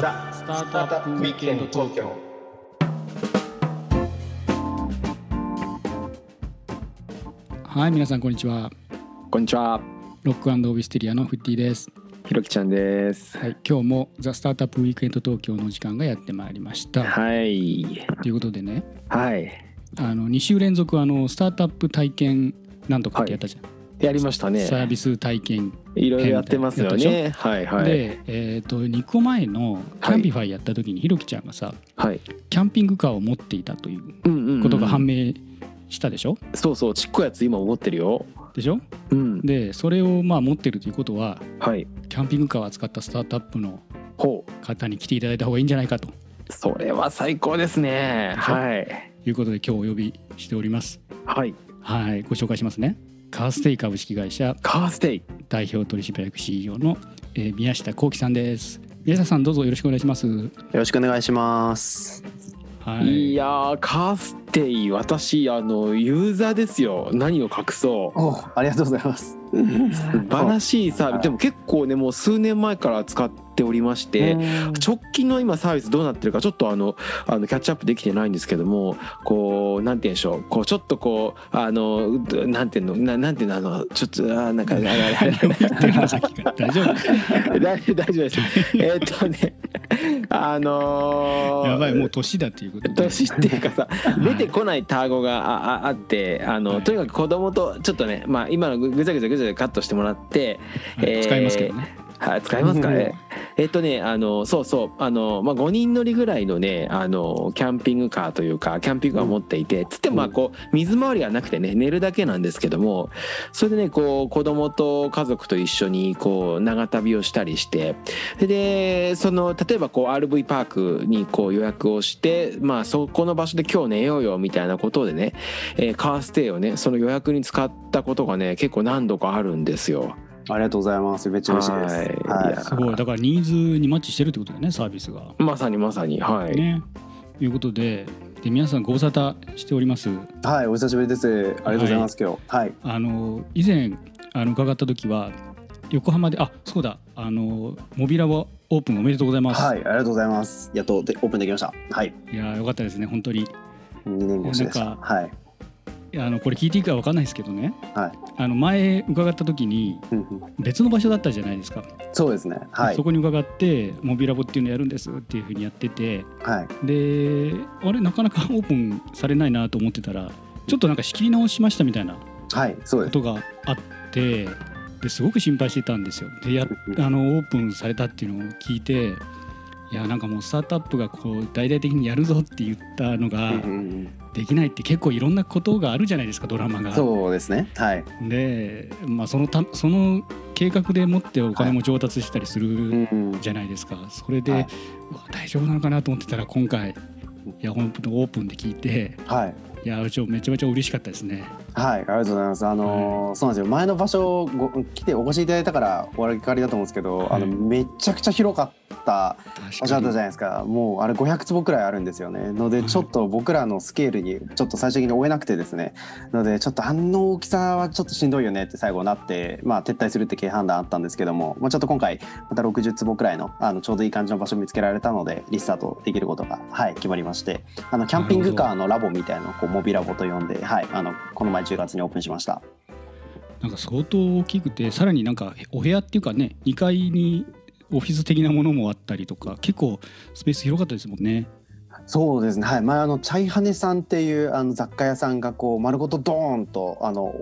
ザ・スタートアップウィークエンド東京はい皆さんこんにちは。こんにちは、ロックオブィステリアのフッティです。ひろきちゃんです。はい今日もザ・スタートアップウィークエンド東京の時間がやってまいりました。はい。ということでね。はい。あの2週連続あのスタートアップ体験なんとかってやったじゃん、やりましたね。サービス体験いろいろやってますよやね。はいはい。で、えー、と2個前のキャンピファイやった時にひろきちゃんがさはい。キャンピングカーを持っていたといううんうん、うん。ことが判明したでしょ、そうそう、ちっこいやつ今思ってるよ。でしょ？うん。でそれをまあ持ってるということははい。キャンピングカーを扱ったスタートアップの。方に来ていただいた方がいいんじゃないかとそれは最高ですね。はい。いうことで今日お呼びしておりますはい。はいご紹介しますねカーステイ株式会社カーステイ。代表取締役 CEO の、えー宮下幸喜さんです宮下さんどうぞよろしくお願いしますよろしくお願いしますはいい、やー、カーステイ、私、あの、ユーザーですよ。何を隠そう。おありがとうございます素晴らしいサービス。でも結構ね、もう数年前から使っておりまして、直近の今サービスどうなってるかちょっとあのあのキャッチアップできてないんですけどもこうなんて言うんでしょう。こうちょっとこうあのうなんていうのななんていうのあのちょっとあなんかあれあれ 大丈夫。大大丈夫です。えーっとねあのーやばいもう年だっていうことで。年っていうかさ出てこない単語があああってあの、はい。とにかく子供とちょっとねまあ今のぐぐちゃぐちゃぐちゃぐちゃカットしてもらってはい。えー使いますけどね。はい、使いますかね。えっとね、あの、そうそう、あの、まあ、5人乗りぐらいのね、あの、キャンピングカーというか、キャンピングカーを持っていて、つっても、まあ、こう、水回りがなくてね、寝るだけなんですけども、それでね、こう、子供と家族と一緒に、こう、長旅をしたりして、で、その、例えば、こう、RV パークに、こう、予約をして、まあ、そこの場所で今日寝ようよ、みたいなことでね、えーカーステイをね、その予約に使ったことがね、結構何度かあるんですよ。ありがとうございます。めっちゃ嬉しいです。はい。はい。すごい。だからニーズにマッチしてるってことだよねサービスが。まさにまさに、はい。ね。ということでで皆さんご無沙汰しております。はいお久しぶりです。ありがとうございます今日。はい。あの以前あの伺った時は横浜であそうだ。あのモビラボオープンおめでとうございます、はいありがとうございます。やっとでオープンできました。はい。い、やよかったですね本当に。2年越しでした。はいあのこれ聞いていいかわかんないですけどね。はい。あの前伺った時に別の場所だったじゃないですか、そうですね。はい。そこに伺ってモビラボっていうのやるんですっていうふうにやってて。はい。であれなかなか オープンされないなと思ってたらちょっとなんか仕切り直しましたみたいなはいそうです。ことがあってですごく心配してたんですよ。でやあのオープンされたっていうのを聞いていやなんかもうスタートアップがこう大々的にやるぞって言ったのができないって結構いろんなことがあるじゃないですかドラマが。そうですね。はい。で、まあ、そのたその計画でもってお金も調達したりするうんじゃないですか。それで、はい。大丈夫なのかなと思ってたら今回いや本当にオープンで聞いてはいいやちょめちゃめちゃ嬉しかったですね。はい、ありがとうございます。あのーそうなんですよ。前の場所ご来てお越しいただいたからお分かりだと思うんですけど、あのはいめちゃくちゃ広かった場所だったじゃないですか。もうあれ500坪くらいあるんですよね。のではいちょっと僕らのスケールにちょっと最終的に追えなくてですね。のでちょっとあの大きさはちょっとしんどいよねって最後なって、まあ撤退するって経営判断あったんですけども、まあちょっと今回また60坪くらいのあのちょうどいい感じの場所見つけられたのでリスタートできることがはい決まりまして、あのキャンピングカーのラボみたいなのをこうモビラボと呼んで、はいあのこの前10月にオープンしました。なんか相当大きくてさらになんかお部屋っていうかね2階にオフィス的なものもあったりとか結構スペース広かったですもんね。そうですね。はい、前あのチャイハネさんっていうあの雑貨屋さんがこう丸ごとドーンとあの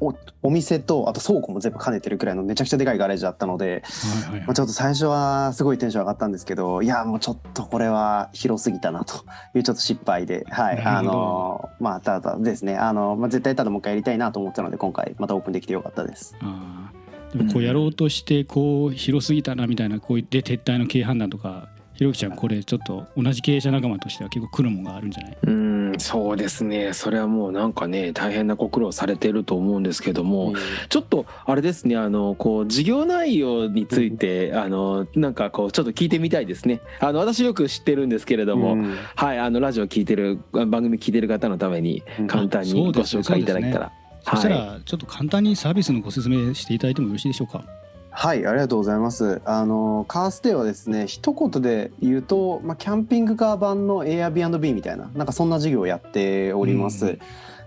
おお店とあと倉庫も全部兼ねてるくらいのめちゃくちゃでかいガレージだったので、はいはいまあ、ちょっと最初はすごいテンション上がったんですけどいやもうちょっとこれは広すぎたなというちょっと失敗ではい。あのまあただですね。あの、まあ、絶対ただもう一回やりたいなと思ってたので今回またオープンできてよかったです。あー。でもこうやろうとしてこう広すぎたなみたいなこう言って撤退の経営判断とかひろきちゃんこれちょっと同じ経営者仲間としては結構苦労があるんじゃない？うんそうですね。それはもうなんかね大変なご苦労されてると思うんですけども、うん。ちょっとあれですねあのこう事業内容について、あのなんかこうちょっと聞いてみたいですね。あの私よく知ってるんですけれども、うん。はいあのラジオ聞いてる番組聞いてる方のためにうん。簡単にご紹介いただけたら、そしたはい。らちょっと簡単にサービスのご説明していただいてもよろしいでしょうか？はい、ありがとうございます。あのカーステイはですね、一言で言うと、まあキャンピングカー版の Airbnb みたいな、なんかそんな事業をやっております。うん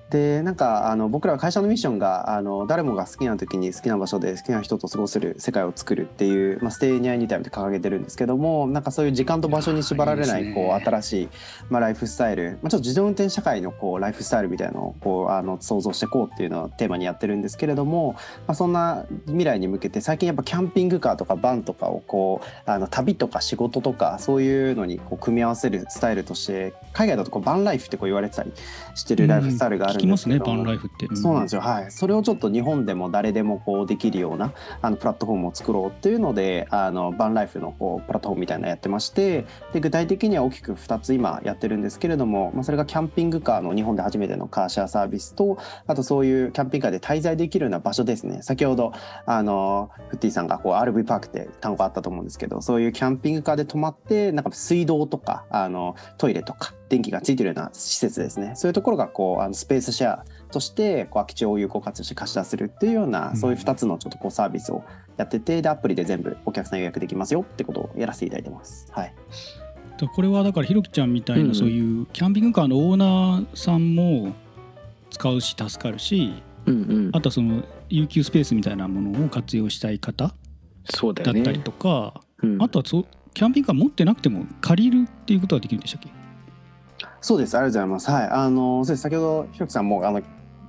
でなんかあの僕ら会社のミッションがあの誰もが好きな時に好きな場所で好きな人と過ごせる世界を作るっていう、まあ、ステイニアエニタイムって掲げてるんですけどもなんかそういう時間と場所に縛られないこう新しい、まあ、ライフスタイル、まあ、ちょっと自動運転社会のこうライフスタイルみたいなのをこうあの想像していこうっていうのをテーマにやってるんですけれども、まあ、そんな未来に向けて最近やっぱキャンピングカーとかバンとかをこうあの旅とか仕事とかそういうのにこう組み合わせるスタイルとして海外だとこうバンライフってこう言われてたりしてるライフスタイルがあるん聞きますねバンライフって、そうなんですよ、はい、それをちょっと日本でも誰でもこうできるようなあのプラットフォームを作ろうっていうのであのバンライフのこうプラットフォームみたいなのやってましてで具体的には大きく2つ今やってるんですけれども、まあ、それがキャンピングカーの日本で初めてのカーシェアサービスとあとそういうキャンピングカーで滞在できるような場所ですね。先ほどあのフッティさんがこう RV パークって単語あったと思うんですけどそういうキャンピングカーで泊まってなんか水道とかあのトイレとか電気がついてるような施設ですね。そういうところがこうあのスペースシェアとしてこう空き地を有効活用して貸し出せるっていうような、うん。そういう2つのちょっとこうサービスをやっててでアプリで全部お客さん予約できますよってことをやらせていただいてます。はい、だこれはだからひろきちゃんみたいなん。そういうキャンピングカーのオーナーさんも使うし助かるしうんうん。あとはその有給スペースみたいなものを活用したい方そうだよね。だったりとか、うん。あとはそうキャンピングカー持ってなくても借りるっていうことができるんでしたっけ？そうです。ありがとうございます。はい、あのそうです。先ほどひろきさんもあの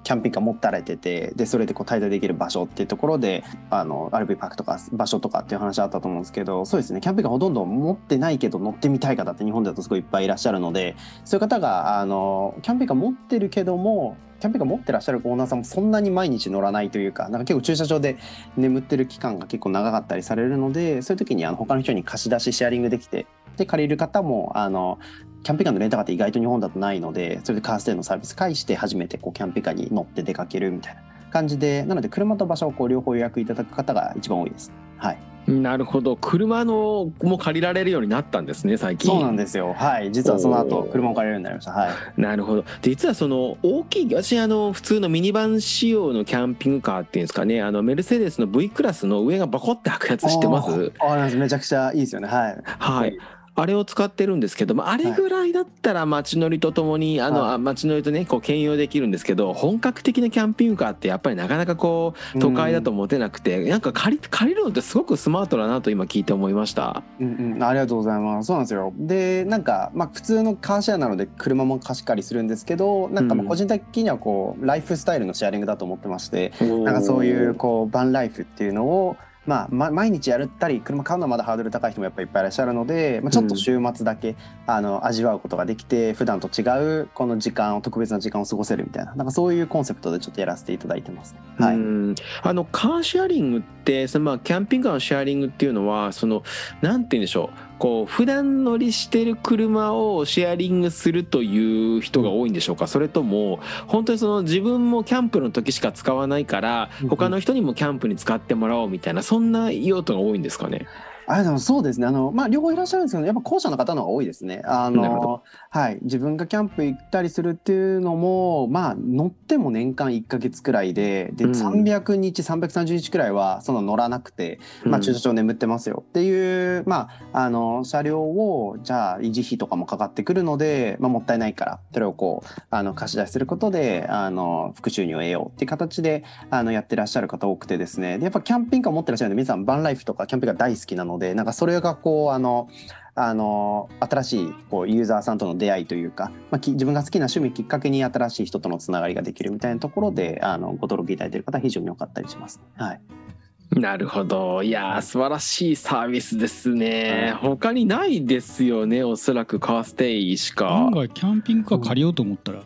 キャンピングカー持ったれててでそれでこう滞在できる場所っていうところであの RV パークとか場所とかっていう話あったと思うんですけどそうですね。キャンピングカーほとんど持ってないけど乗ってみたい方って日本だとすごいいっぱいいらっしゃるのでそういう方があのキャンピングカー持ってるけどもキャンピングカー持ってらっしゃるオーナーさんもそんなに毎日乗らないというかなんか結構駐車場で眠ってる期間が結構長かったりされるのでそういう時にあの他の人に貸し出しシェアリングできてで借りる方もあのキャンピングカーのレンタカーって意外と日本だとないのでそれでカーステイのサービス介して初めてこうキャンピングカーに乗って出かけるみたいな感じでなので車と場所をこう両方予約いただく方が一番多いです。はい、なるほど車のも借りられるようになったんですね最近そうなんですよ。はい、実はその後車を借りれるようになりました。はい。なるほど実はその大きい私あの普通のミニバン仕様のキャンピングカーっていうんですかねあのメルセデスの V クラスの上がバコって開くやつ知ってます？あめちゃくちゃいいですよね。はい。はい。あれを使ってるんですけどもあれぐらいだったら街乗りとともに、あのは街乗りとねこう兼用できるんですけど本格的なキャンピングカーってやっぱりなかなかこう都会だと持てなくて、なんか借り借りるのってすごくスマートだなと今聞いて思いました。うんうん、ありがとうございます。そうなんですよ。で、なんか、まあ、普通のカーシェアなので、車も貸し借りするんですけど、なんか、まあうん個人的には、こう、ライフスタイルのシェアリングだと思ってまして。なんか、そういう、こう、バンライフっていうのを。まあ、ま毎日やったり車買うのはまだハードル高い人もやっぱりいっぱいいらっしゃるので、まあ、ちょっと週末だけ、あの味わうことができて普段と違うこの時間を特別な時間を過ごせるみたいななんかそういうコンセプトでちょっとやらせていただいてます。はい、うん。あのカーシェアリングってそのまあキャンピングカーのシェアリングっていうのはそのなんて言うんでしょうこう普段乗りしてる車をシェアリングするという人が多いんでしょうか？それとも本当にその自分もキャンプの時しか使わないからうんうん他の人にもキャンプに使ってもらおうみたいなそんな用途が多いんですかね？あでもそうですね。あの、まあ、両方いらっしゃるんですけどやっぱ後者の方の方が多いですね。あのはい、自分がキャンプ行ったりするっていうのも、まあ、乗っても年間1か月くらいでで、うん。300日330日くらいはその乗らなくて、まあ、駐車場眠ってますよ。っていう、まあ、あの車両をじゃあ維持費とかもかかってくるので、まあ、もったいないからそれをこうあの貸し出しすることであの副収入を得ようっていう形であのやってらっしゃる方多くてですね。でやっぱキャンピングカー持ってらっしゃるので皆さんバンライフとかキャンピングカー大好きなのでなんかそれがこうあのあの新しいこうユーザーさんとの出会いというか、まあ、き自分が好きな趣味きっかけに新しい人とのつながりができるみたいなところであのご登録いただいている方は非常に多かったりします。はい。なるほど。いやー素晴らしいサービスですね。はい。他にないですよねおそらくカーステイしか。案。外キャンピングカー借りようと思ったら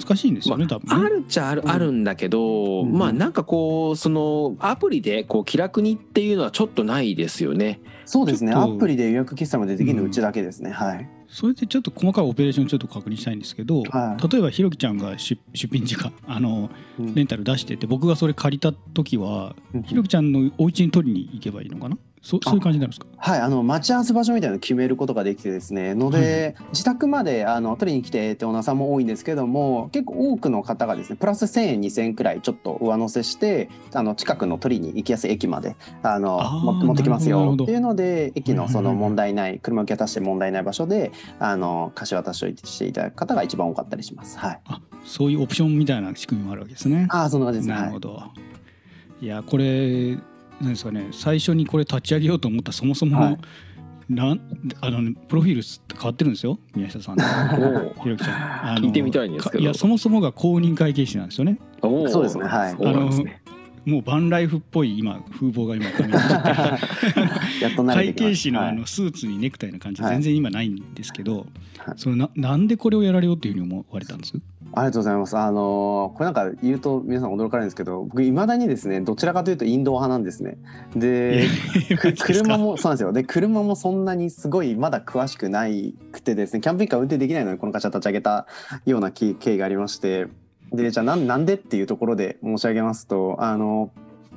難しいんですよね、多分ね。あるっちゃある,、うん。あるんだけど、うんまあなんかこうそのアプリでこう気楽にっていうのはちょっとないですよね。そうですね。アプリで予約決済までできるのううんちだけですね、はい。それでちょっと細かいオペレーションちょっと確認したいんですけど、はい。例えばひろきちゃんが出出品時間あのうん。レンタル出してて僕がそれ借りた時はうん。ひろきちゃんのお家に取りに行けばいいのかな？そそういう感じになるんですか？はい、あの待ち合わせ場所みたいなのを決めることができてですねので、自宅まであの取りに来てってオーナーさんも多いんですけども結構多くの方がですねプラス1,000円2,000円くらいちょっと上乗せしてあの近くの取りに行きやすい駅まであの持ってきますよっていうので駅のそのはいはいはい問題ない車受け渡して問題ない場所であの貸し渡しをしていただく方が一番多かったりします。はい、あそういうオプションみたいな仕組みもあるわけですね。ああそんな感じですね。はいなるほど。いやこれなんですかね最初にこれ立ち上げようと思ったそもそも、はい。なんあのねプロフィール変わってるんですよ宮下さん。の。おひろきちゃん。あの聞いてみたいんですけど。かいやそもそもが公認会計士なんですよね。そうですねはい。そうなんですねもうバンライフっぽい今風貌が今 会計士のはい。あのスーツにネクタイの感じはい。全然今ないんですけど、はい。そのななんでこれをやられようというふうに思われたんです？ありがとうございます。あのーこれなんか言うと皆さん驚かれるんですけど、僕いまだにですね、どちらかというとインド派なんですね。で、く車もそうなんですよ。で、車もそんなにすごいまだ詳しくないくてですね、キャンピングカー運転できないのにこの会社立ち上げたような経経緯がありまして、で、じゃあなんなんでっていうところで申し上げますと、あの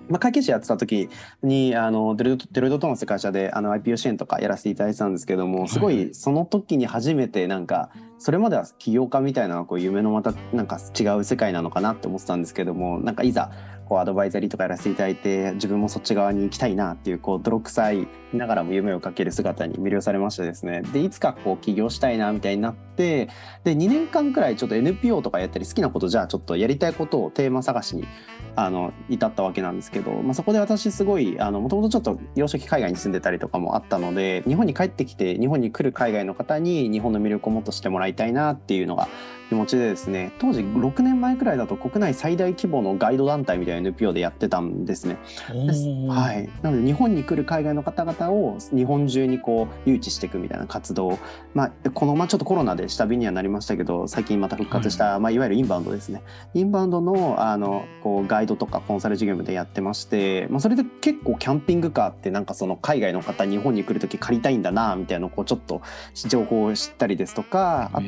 まあ、会計士やってた時にあのデロデロイトトーマスって会社であの IPO 支援とかやらせていただいてたんですけどもすごいその時に初めてなんかそれまでは起業家みたいなこう夢のまたなんか違う世界なのかなって思ってたんですけどもなんかいざこうアドバイザリーとかやらせていただいて自分もそっち側に行きたいなっていうこう泥臭いながらも夢をかける姿に魅了されましてですね。でいつかこう起業したいなみたいになってで2年間くらいちょっと NPO とかやったり好きなことじゃあちょっとやりたいことをテーマ探しにあの至ったわけなんですけど、まあ、そこで私すごいもともとちょっと幼少期海外に住んでたりとかもあったので日本に帰ってきて日本に来る海外の方に日本の魅力をもっと知ってもらいたいなっていうのが気持ちでですね当時6年前くらいだと国内最大規模のガイド団体みたいな NPO でやってたんですね。はい、なので日本に来る海外の方々を日本中にこう誘致していくみたいな活動、まあ、この、まあ、ちょっとコロナで下火にはなりましたけど最近また復活した、いまあ、いわゆるインバウンドですね。インバウンドのあのこうガイドとかコンサル事業でやってまして、まあ、それで結構キャンピングカーってなんかその海外の方日本に来る時借りたいんだなみたいなのをこうちょっと情報を知ったりですとかあ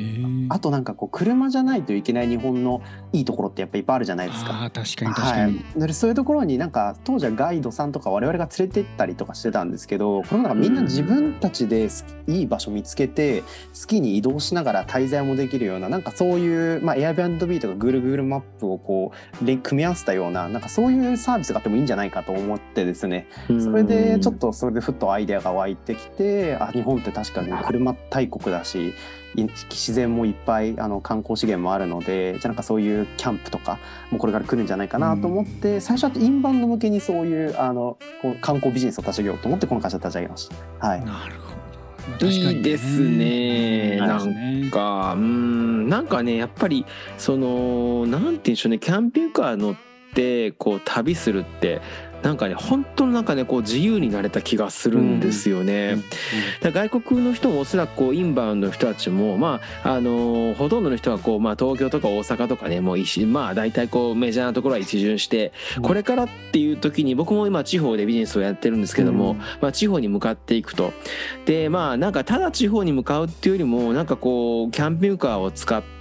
あとなんかこう車じゃないといけない日本のいいところってやっぱいっぱいあるじゃないですか。あー確かに確かに、はい、でそういうところになんか当時はガイドさんとか我々が連れて行ったりとかしてたんですけどこれもなんかみんな自分たちでいい場所見つけて好きに移動しながら滞在もできるようななんかそういう、まあ、Airbnb とか Google マップをこう連組み合わせたようななんかそういうサービスがあってもいいんじゃないかと思ってですね。それでちょっとそれでふっとアイデアが湧いてきてあ日本って確かに車大国だしい自然もいっぱいあの観光資源もあるのでじゃあなんかそういうキャンプとかもこれから来るんじゃないかなと思って、最初はインバウンド向けにそういうあのこう観光ビジネスを立ち上げようと思ってこの会社を立ち上げました。はい、なるほど、まいいですね。ななんかうん。なんかねやっぱりそのなんて言うんでしょうね。キャンピングカー乗ってこう旅するってなんかね本当のなんかねこう自由になれた気がするんですよね。だから外国の人もおそらくこうインバウンドの人たちもまああのーほとんどの人はこうまあ東京とか大阪とかねもう一まあ大体こうメジャーなところは一巡してうん。これからっていう時に僕も今地方でビジネスをやってるんですけども、うん。まあ地方に向かっていくと。でまあなんかただ地方に向かうっていうよりもなんかこうキャンピングカーを使って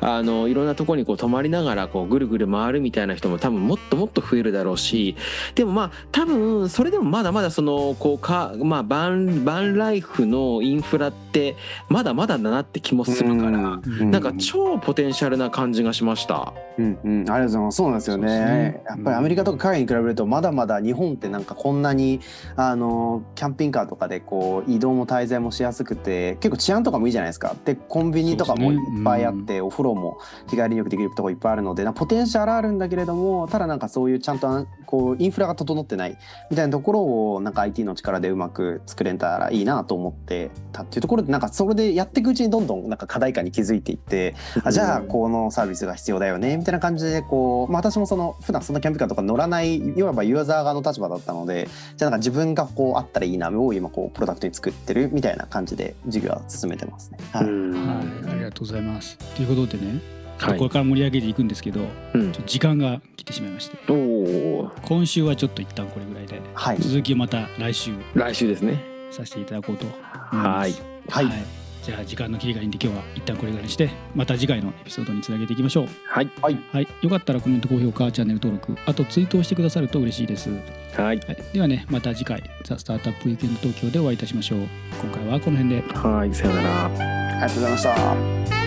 あのいろんなところにこう泊まりながらこうぐるぐる回るみたいな人も多分もっともっと増えるだろうしでもまあ多分それでもまだまだそのこうかまあバンバンライフのインフラってまだまだだなって気もするから、うなんか超ポテンシャルな感じがしました。うんうん、ありがとうございます。そうなんですよね。ねやっぱりアメリカとか海外に比べるとまだまだ日本ってなんかこんなにあのキャンピングカーとかでこう移動も滞在もしやすくて結構治安とかもいいじゃないですか。でコンビニとかもいっぱいあって、お風呂も日帰りよくできるとこいっぱいあるのでなんかポテンシャルあるんだけれどもただなんかそういうちゃんとあこうインフラが整ってないみたいなところをなんか IT の力でうまく作れたらいいなと思ってたっていうところでなんかそれでやっていくうちにどんどんなんか課題感に気づいていってあじゃあこのサービスが必要だよねみたいな感じでこう、まあ、私もその普段そんなキャンピングカーとか乗らないいわばユーザー側の立場だったのでじゃあなんか自分がこうあったらいいなを今こうプロダクトに作ってるみたいな感じで授業は進めてますね。はい。はい、ありがとうございます。ということでね、これから盛り上げていくんですけど、うん。ちょっと時間が来てしまいまして、今週はちょっと一旦これぐらいで、はい、続きをまた来週。来週ですね。させていただこうと思います。はい。はい。じゃあ時間の切りがいいんで今日は一旦これぐらいにしてまた次回のエピソードにつなげていきましょう。はい。はい。はい。よかったらコメント高評価チャンネル登録あとツイートをしてくださると嬉しいです、ははい。い、ではねまた次回ザ・スタートアップウィークエンド東京でお会いいたしましょう。今回はこの辺で。はい。さよなら。ありがとうございました